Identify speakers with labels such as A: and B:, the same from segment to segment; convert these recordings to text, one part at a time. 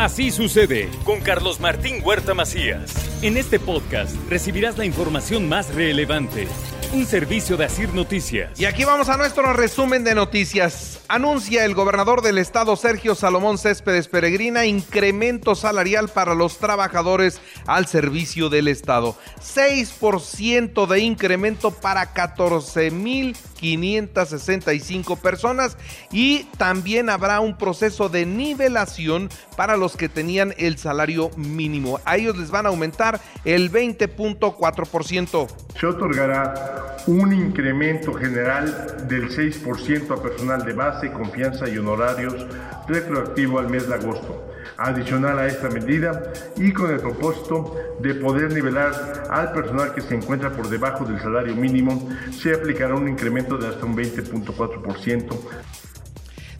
A: Así sucede con Carlos Martín Huerta Macías. En este podcast recibirás la información más relevante. Un servicio de Asir Noticias.
B: Y aquí vamos a nuestro resumen de noticias. Anuncia el gobernador del estado Sergio Salomón Céspedes Peregrina incremento salarial para los trabajadores al servicio del estado. 6% de incremento para 14.565 personas y también habrá un proceso de nivelación para los que tenían el salario mínimo. A ellos les van a aumentar el 20.4%.
C: Se otorgará un incremento general del 6% a personal de base, confianza y honorarios retroactivo al mes de agosto. Adicional a esta medida y con el propósito de poder nivelar al personal que se encuentra por debajo del salario mínimo, se aplicará un incremento de hasta un 20.4%.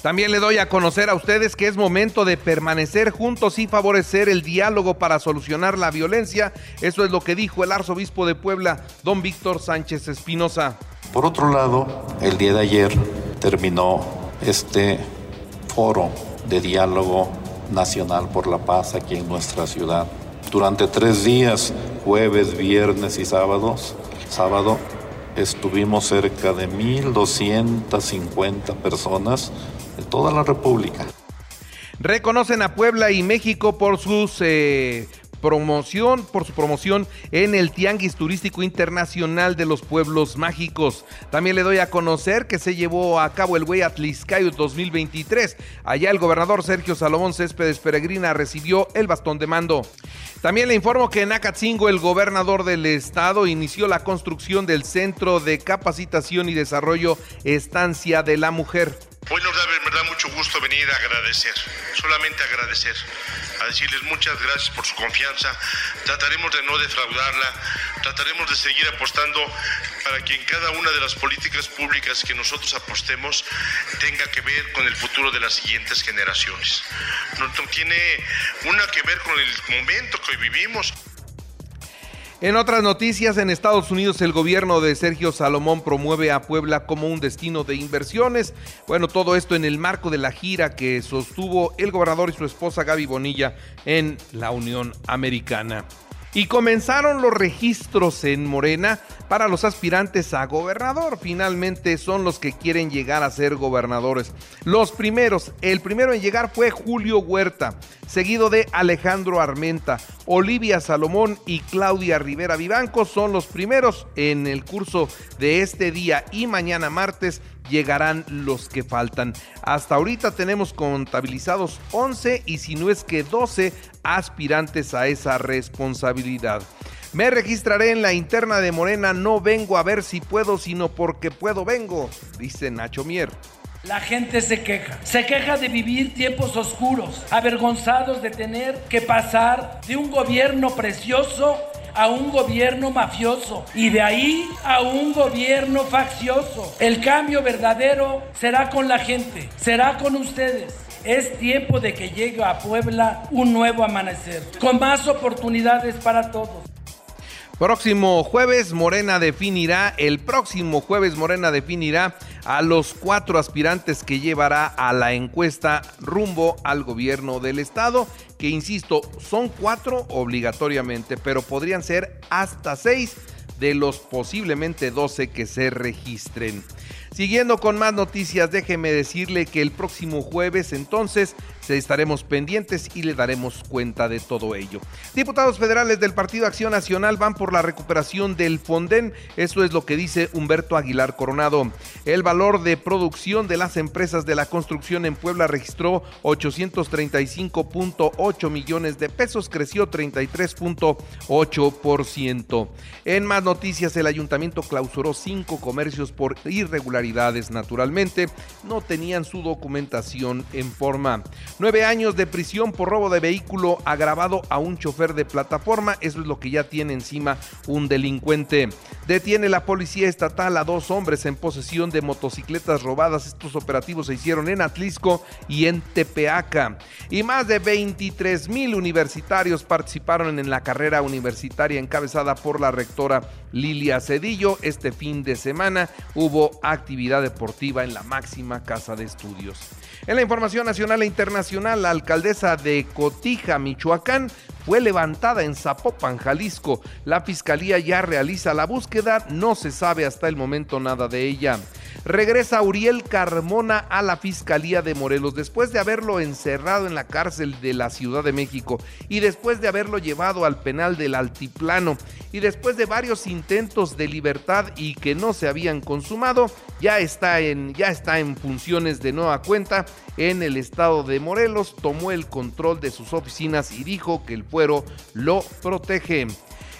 B: También le doy a conocer a ustedes que es momento de permanecer juntos y favorecer el diálogo para solucionar la violencia. Eso es lo que dijo el arzobispo de Puebla, don Víctor Sánchez Espinosa.
D: Por otro lado, el día de ayer terminó este foro de diálogo nacional por la paz aquí en nuestra ciudad. Durante tres días, jueves, viernes y sábados, sábado, estuvimos cerca de 1.250 personas de toda la República.
B: Reconocen a Puebla y México por sus eh, promoción, por su promoción en el Tianguis Turístico Internacional de los Pueblos Mágicos. También le doy a conocer que se llevó a cabo el Güey Atliscayo 2023. Allá el gobernador Sergio Salomón Céspedes Peregrina recibió el bastón de mando. También le informo que en Acatzingo el gobernador del estado inició la construcción del Centro de Capacitación y Desarrollo Estancia de la Mujer.
E: Hoy nos da mucho gusto venir a agradecer, solamente agradecer, decirles muchas gracias por su confianza. Trataremos de no defraudarla, trataremos de seguir apostando para que en cada una de las políticas públicas que nosotros apostemos tenga que ver con el futuro de las siguientes generaciones. No, no tiene una que ver con el momento que hoy vivimos.
B: En otras noticias, en Estados Unidos el gobierno de Sergio Salomón promueve a Puebla como un destino de inversiones. Bueno, todo esto en el marco de la gira que sostuvo el gobernador y su esposa Gaby Bonilla en la Unión Americana. Y comenzaron los registros en Morena para los aspirantes a gobernador. Finalmente son los que quieren llegar a ser gobernadores. Los primeros, el primero en llegar fue Julio Huerta, seguido de Alejandro Armenta, Olivia Salomón y Claudia Rivera Vivanco son los primeros en el curso de este día y mañana martes llegarán los que faltan. Hasta ahorita tenemos contabilizados 11 y si no es que 12 aspirantes a esa responsabilidad. Me registraré en la interna de Morena, no vengo a ver si puedo, sino porque puedo vengo, dice Nacho Mier.
F: La gente se queja, se queja de vivir tiempos oscuros, avergonzados de tener que pasar de un gobierno precioso a un gobierno mafioso y de ahí a un gobierno faccioso. El cambio verdadero será con la gente, será con ustedes. Es tiempo de que llegue a Puebla un nuevo amanecer, con más oportunidades para todos.
B: Próximo jueves Morena definirá, el próximo jueves Morena definirá a los cuatro aspirantes que llevará a la encuesta rumbo al gobierno del estado, que insisto, son cuatro obligatoriamente, pero podrían ser hasta seis de los posiblemente 12 que se registren. Siguiendo con más noticias, déjeme decirle que el próximo jueves entonces estaremos pendientes y le daremos cuenta de todo ello. Diputados federales del Partido Acción Nacional van por la recuperación del Fonden, eso es lo que dice Humberto Aguilar Coronado. El valor de producción de las empresas de la construcción en Puebla registró 835.8 millones de pesos, creció 33.8%. En más noticias, el ayuntamiento clausuró cinco comercios por naturalmente, no tenían su documentación en forma. Nueve años de prisión por robo de vehículo agravado a un chofer de plataforma. Eso es lo que ya tiene encima un delincuente. Detiene la policía estatal a dos hombres en posesión de motocicletas robadas. Estos operativos se hicieron en Atlisco y en Tepeaca. Y más de 23 mil universitarios participaron en la carrera universitaria encabezada por la rectora Lilia Cedillo. Este fin de semana hubo actividad deportiva en la máxima casa de estudios. En la información nacional e internacional, la alcaldesa de Cotija, Michoacán, fue levantada en Zapopan, Jalisco. La fiscalía ya realiza la búsqueda, no se sabe hasta el momento nada de ella. Regresa Uriel Carmona a la Fiscalía de Morelos. Después de haberlo encerrado en la cárcel de la Ciudad de México y después de haberlo llevado al penal del Altiplano y después de varios intentos de libertad y que no se habían consumado, ya está en, ya está en funciones de nueva cuenta en el estado de Morelos, tomó el control de sus oficinas y dijo que el fuero lo protege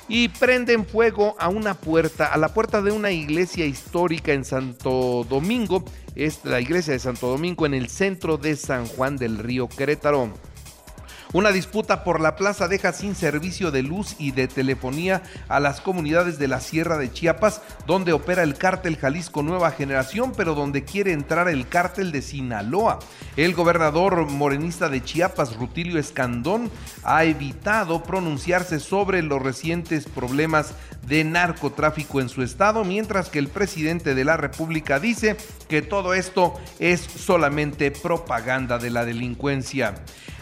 B: y prenden fuego a una puerta, a la puerta de una iglesia histórica en Santo Domingo, es la iglesia de Santo Domingo en el centro de San Juan del Río Querétaro. Una disputa por la plaza deja sin servicio de luz y de telefonía a las comunidades de la Sierra de Chiapas, donde opera el cártel Jalisco Nueva Generación, pero donde quiere entrar el cártel de Sinaloa. El gobernador morenista de Chiapas, Rutilio Escandón, ha evitado pronunciarse sobre los recientes problemas de narcotráfico en su estado, mientras que el presidente de la República dice que todo esto es solamente propaganda de la delincuencia.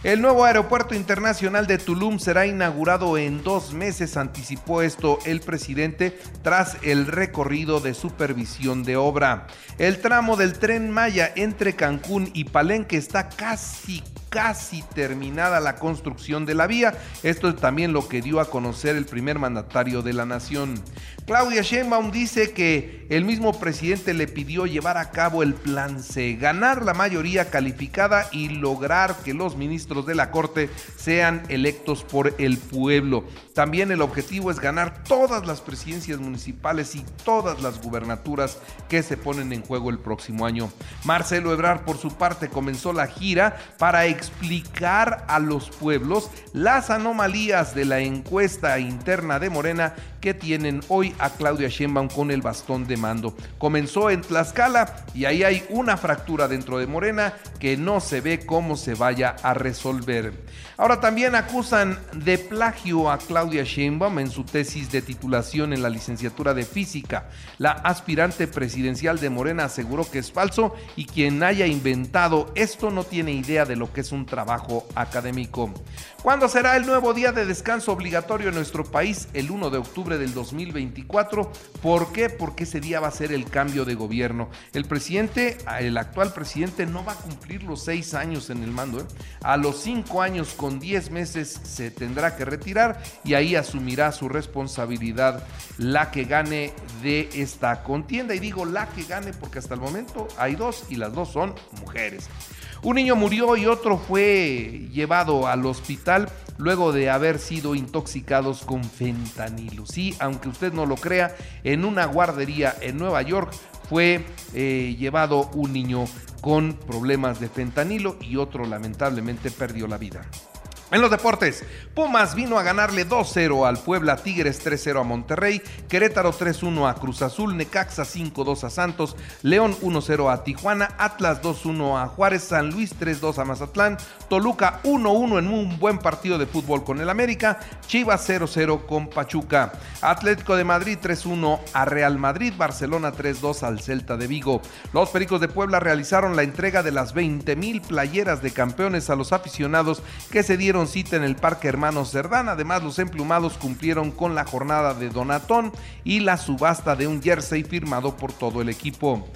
B: El nuevo aeropuerto internacional de Tulum será inaugurado en dos meses, anticipó esto el presidente tras el recorrido de supervisión de obra. El tramo del tren Maya entre Cancún y Palenque está casi casi terminada la construcción de la vía. Esto es también lo que dio a conocer el primer mandatario de la nación. Claudia Sheinbaum dice que el mismo presidente le pidió llevar a cabo el plan C, ganar la mayoría calificada y lograr que los ministros de la Corte sean electos por el pueblo. También el objetivo es ganar todas las presidencias municipales y todas las gubernaturas que se ponen en juego el próximo año. Marcelo Ebrard, por su parte, comenzó la gira para explicar a los pueblos las anomalías de la encuesta interna de Morena que tienen hoy a Claudia Sheinbaum con el bastón de mando. Comenzó en Tlaxcala y ahí hay una fractura dentro de Morena que no se ve cómo se vaya a resolver. Ahora también acusan de plagio a Claudia Sheinbaum en su tesis de titulación en la licenciatura de física. La aspirante presidencial de Morena aseguró que es falso y quien haya inventado esto no tiene idea de lo que es un trabajo académico. ¿Cuándo será el nuevo día de descanso obligatorio en nuestro país? El 1 de octubre del 2024. ¿Por qué? Porque ese día va a ser el cambio de gobierno. El presidente, el actual presidente, no va a cumplir los seis años en el mando. ¿eh? Los cinco años con diez meses se tendrá que retirar y ahí asumirá su responsabilidad la que gane de esta contienda. Y digo la que gane porque hasta el momento hay dos y las dos son mujeres. Un niño murió y otro fue llevado al hospital luego de haber sido intoxicados con fentanilo. Sí, aunque usted no lo crea, en una guardería en Nueva York fue eh, llevado un niño con problemas de fentanilo y otro lamentablemente perdió la vida. En los deportes, Pumas vino a ganarle 2-0 al Puebla, Tigres 3-0 a Monterrey, Querétaro 3-1 a Cruz Azul, Necaxa 5-2 a Santos, León 1-0 a Tijuana, Atlas 2-1 a Juárez, San Luis 3-2 a Mazatlán, Toluca 1-1 en un buen partido de fútbol con el América, Chivas 0-0 con Pachuca, Atlético de Madrid 3-1 a Real Madrid, Barcelona 3-2 al Celta de Vigo. Los Pericos de Puebla realizaron la entrega de las 20 mil playeras de campeones a los aficionados que se dieron cita en el Parque Hermanos Cerdán. Además, los emplumados cumplieron con la jornada de Donatón y la subasta de un jersey firmado por todo el equipo.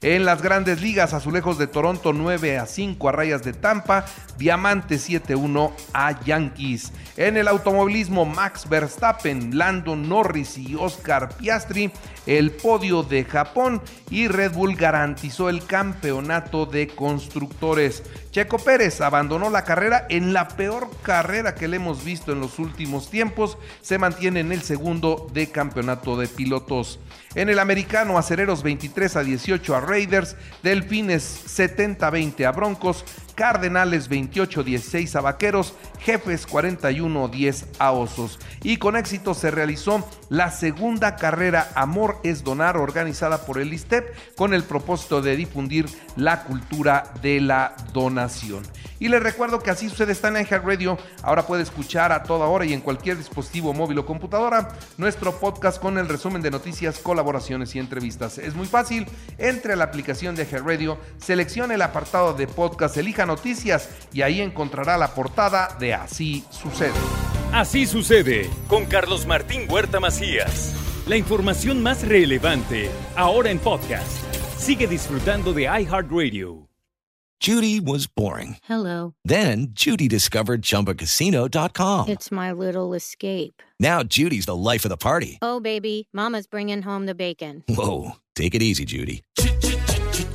B: En las grandes ligas, Azulejos de Toronto 9 a 5 a Rayas de Tampa, Diamante 7-1 a Yankees. En el automovilismo, Max Verstappen, Landon Norris y Oscar Piastri, el podio de Japón y Red Bull garantizó el campeonato de constructores. Checo Pérez abandonó la carrera en la peor carrera que le hemos visto en los últimos tiempos. Se mantiene en el segundo de campeonato de pilotos. En el americano, Acereros 23 a 18 a Raiders, Delfines 70-20 a Broncos, Cardenales 28-16 a Vaqueros, Jefes 41-10 a Osos. Y con éxito se realizó la segunda carrera Amor es Donar organizada por el ISTEP con el propósito de difundir la cultura de la donación. Y les recuerdo que así sucede está en Radio. Ahora puede escuchar a toda hora y en cualquier dispositivo móvil o computadora nuestro podcast con el resumen de noticias, colaboraciones y entrevistas. Es muy fácil. Entre a la aplicación de iHeart Radio, seleccione el apartado de podcast, elija noticias y ahí encontrará la portada de Así sucede.
A: Así sucede con Carlos Martín Huerta Macías. La información más relevante ahora en podcast. Sigue disfrutando de iHeartRadio.
G: Judy was boring.
H: Hello.
G: Then Judy discovered ChumbaCasino.com.
H: It's my little escape.
G: Now Judy's the life of the party.
H: Oh baby, Mama's bringing home the bacon.
G: Whoa, take it easy, Judy.